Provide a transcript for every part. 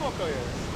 Głęboko jest.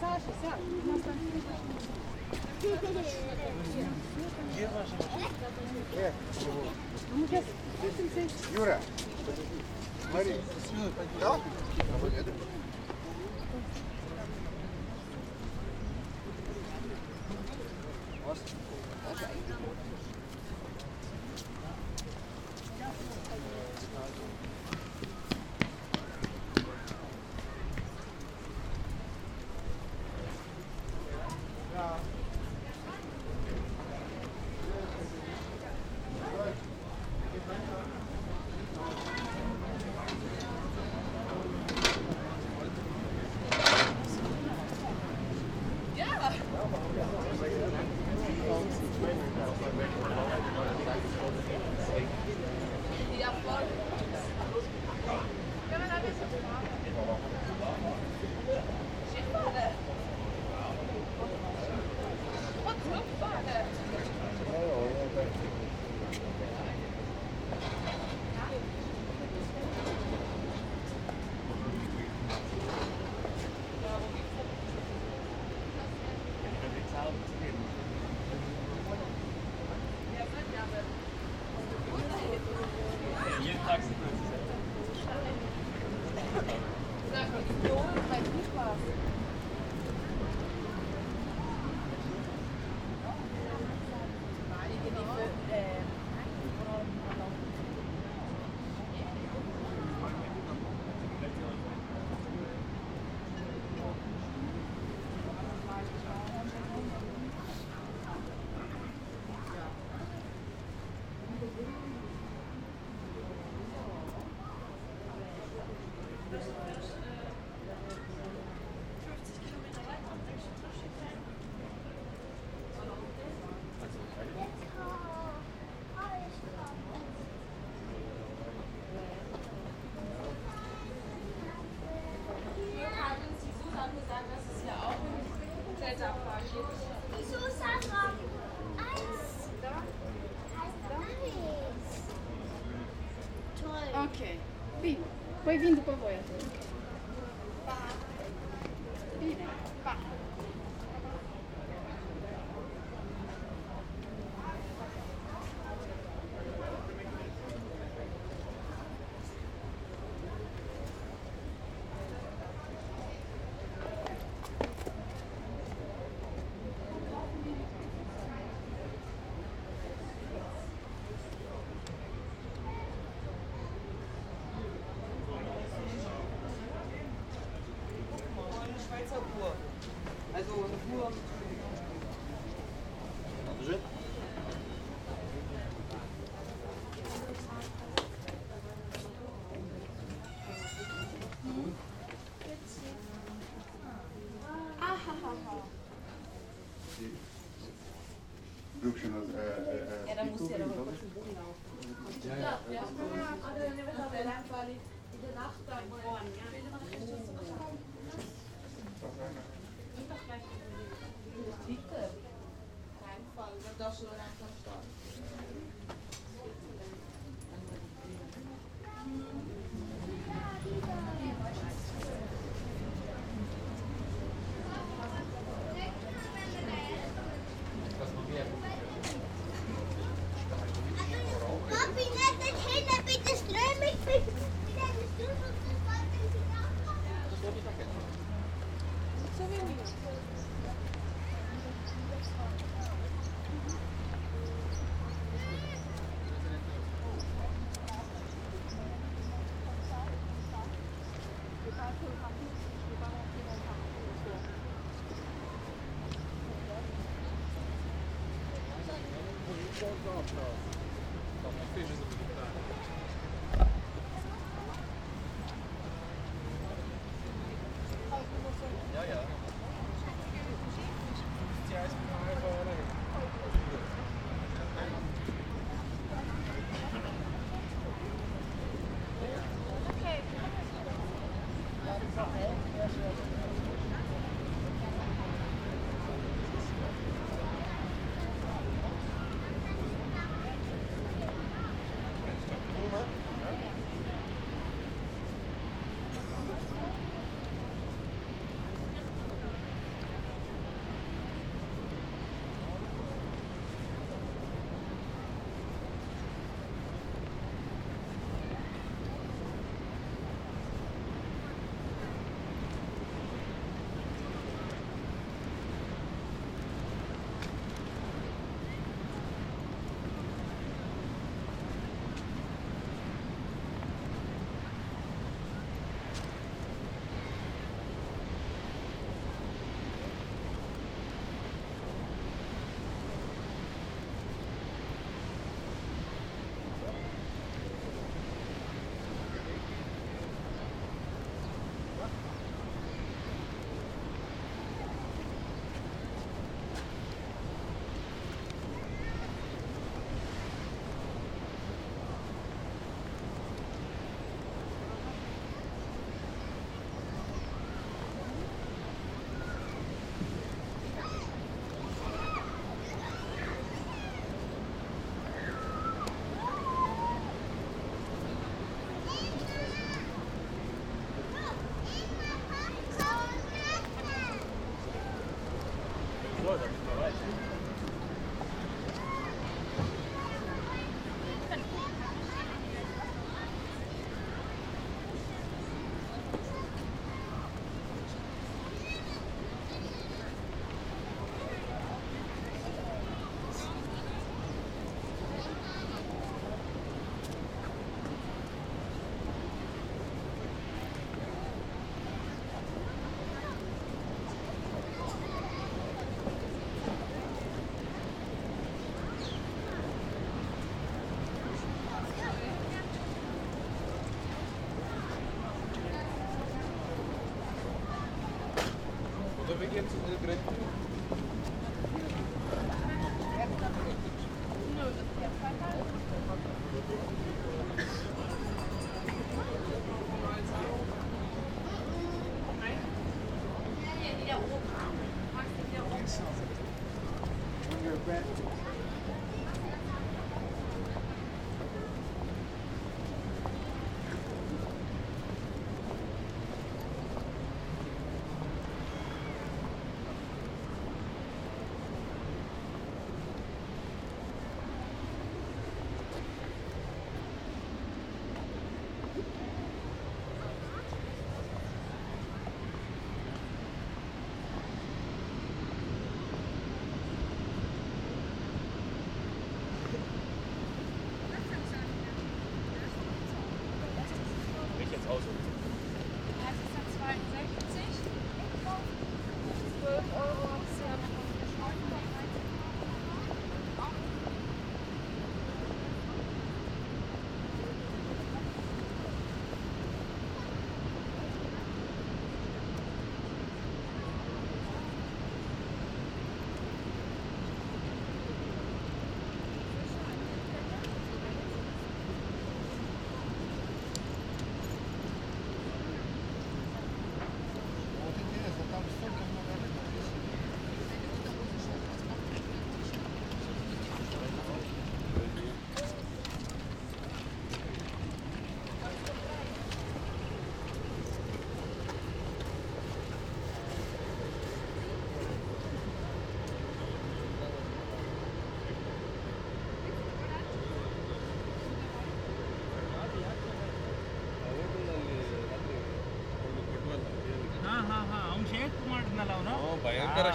Саша, Саша, Саша. Где ваша машина? Э, Юра, смотри. Да? Era museum. stop, stop. wir gehen jetzt äh,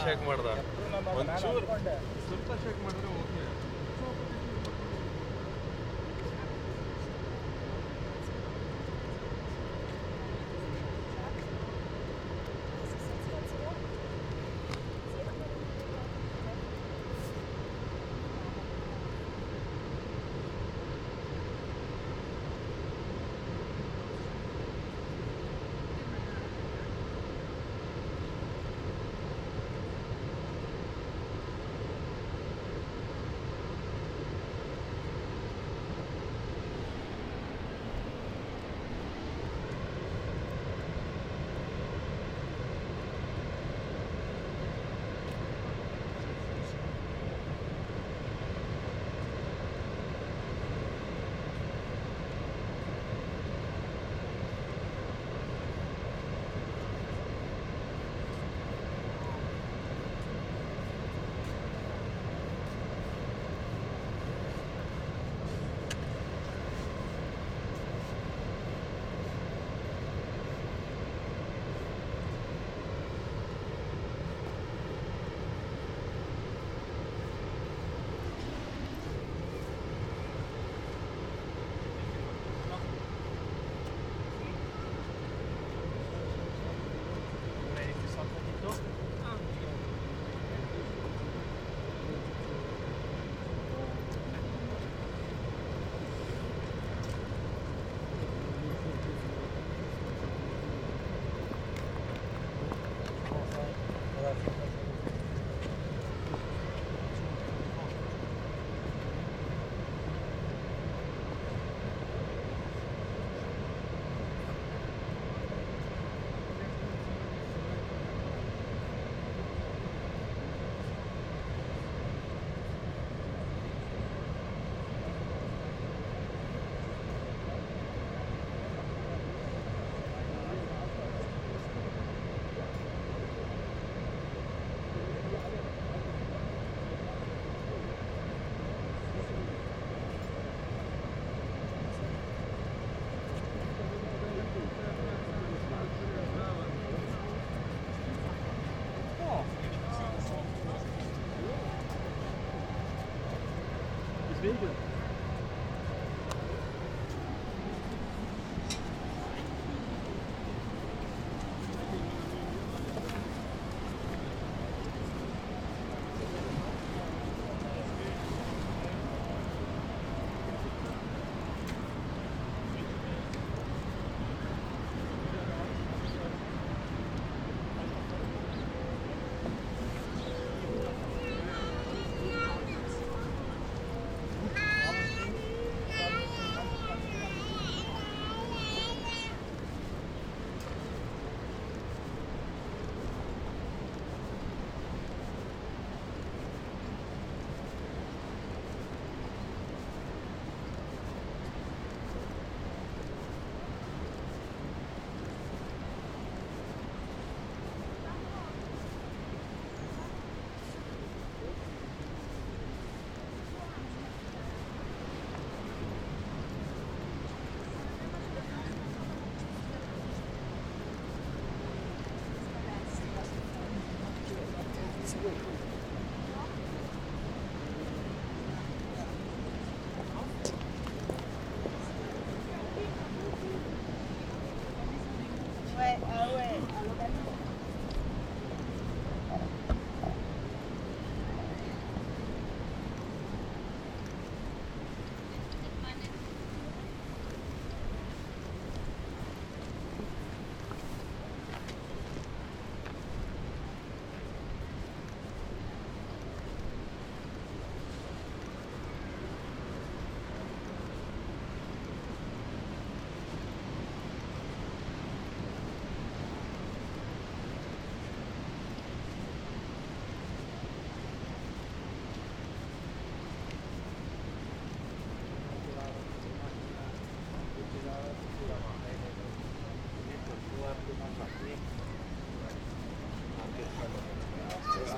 shake ಮಾಡ್ದ ಒಂಚೂರು ಸ್ವಲ್ಪ shake ಮಾಡಿದ್ರೆ okay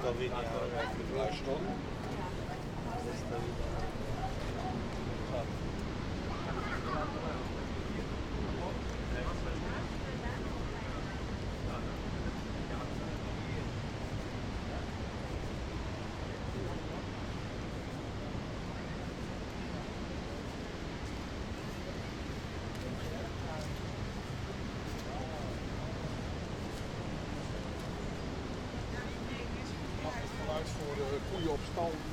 Drei Stunden. gold.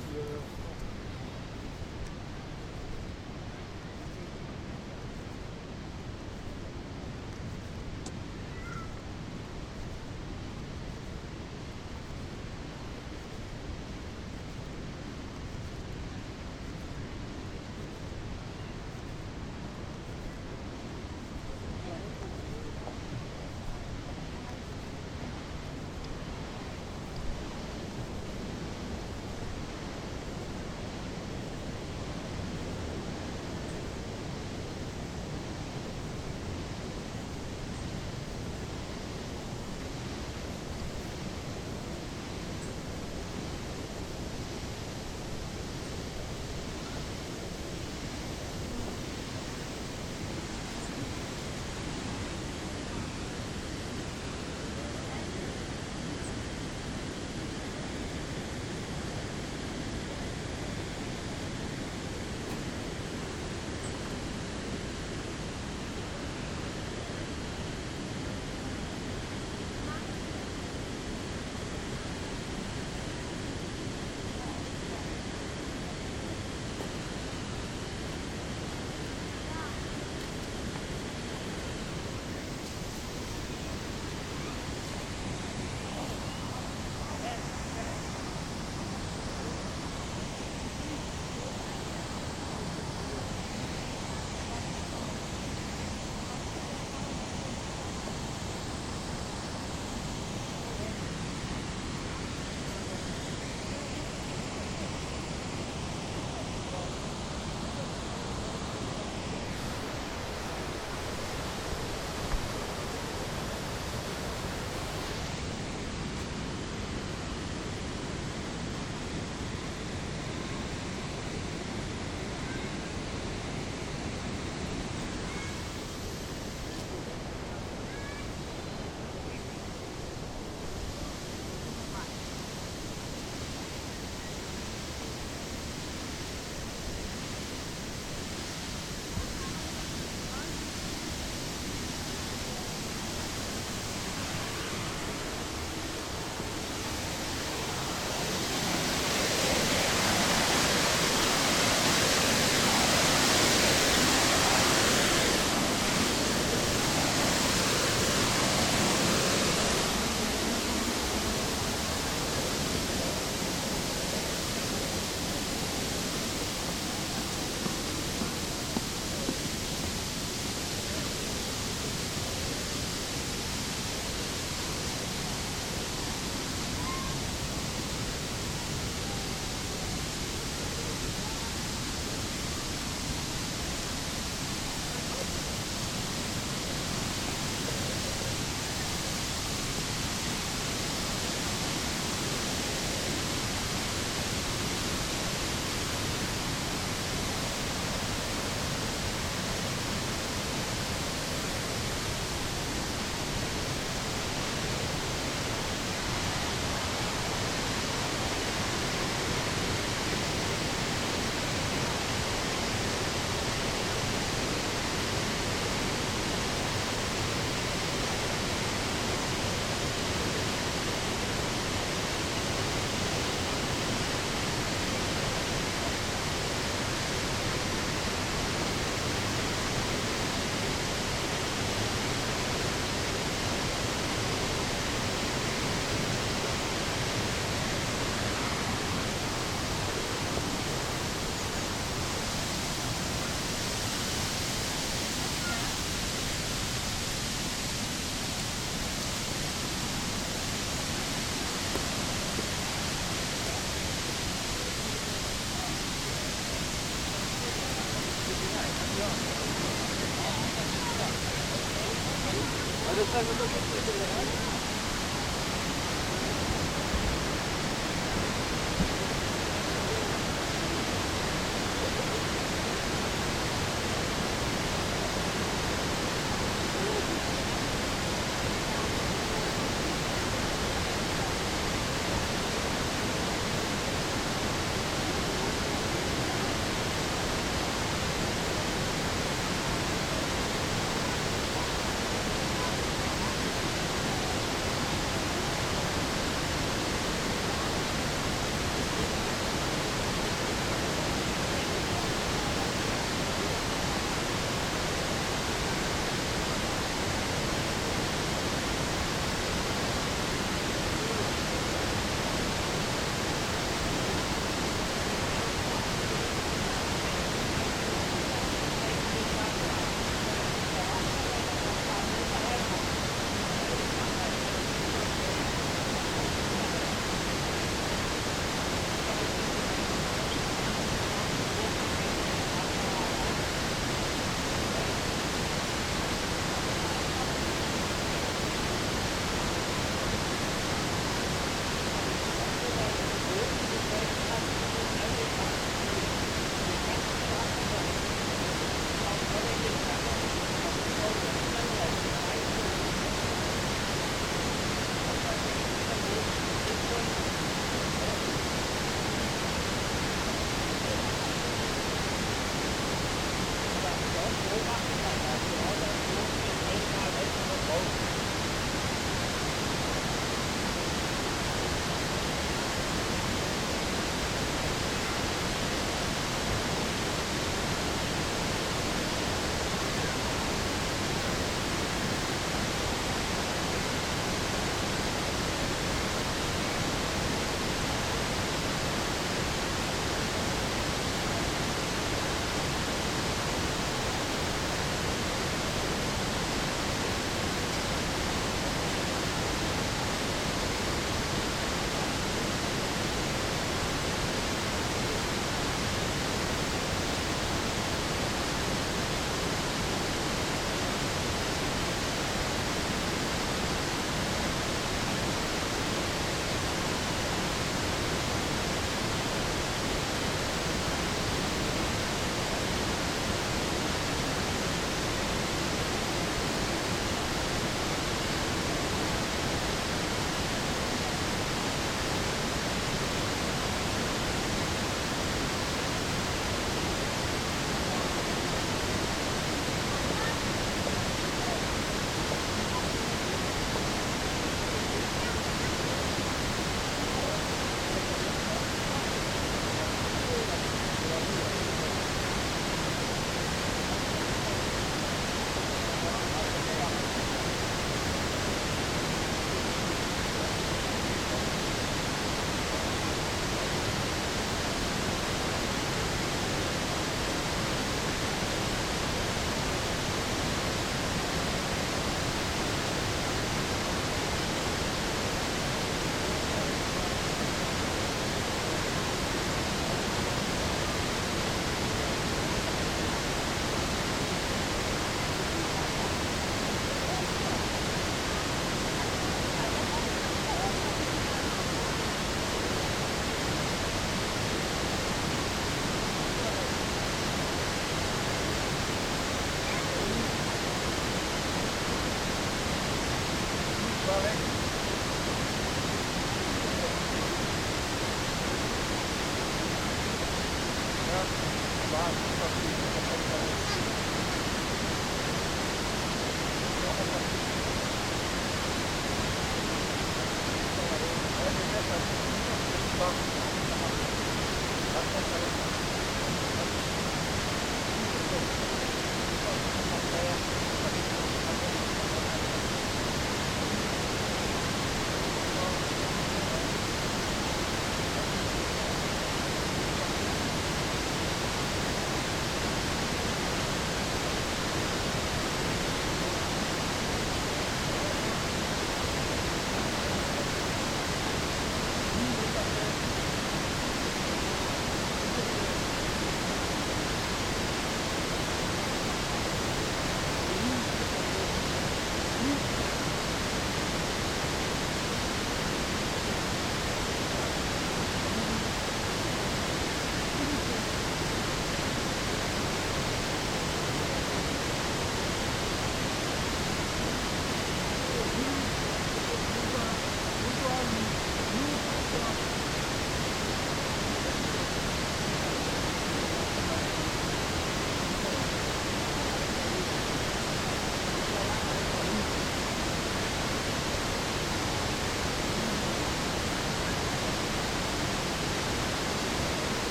Let's go.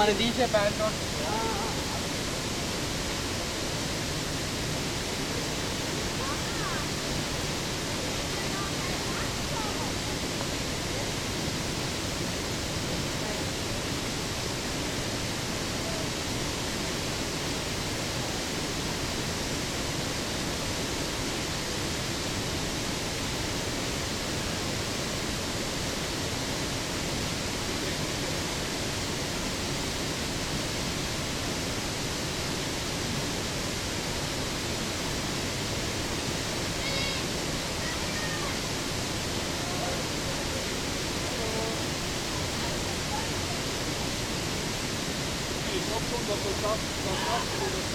हमारे नीचे पैर और schon, dass du das, das machst, wo das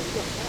一个。